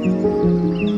Música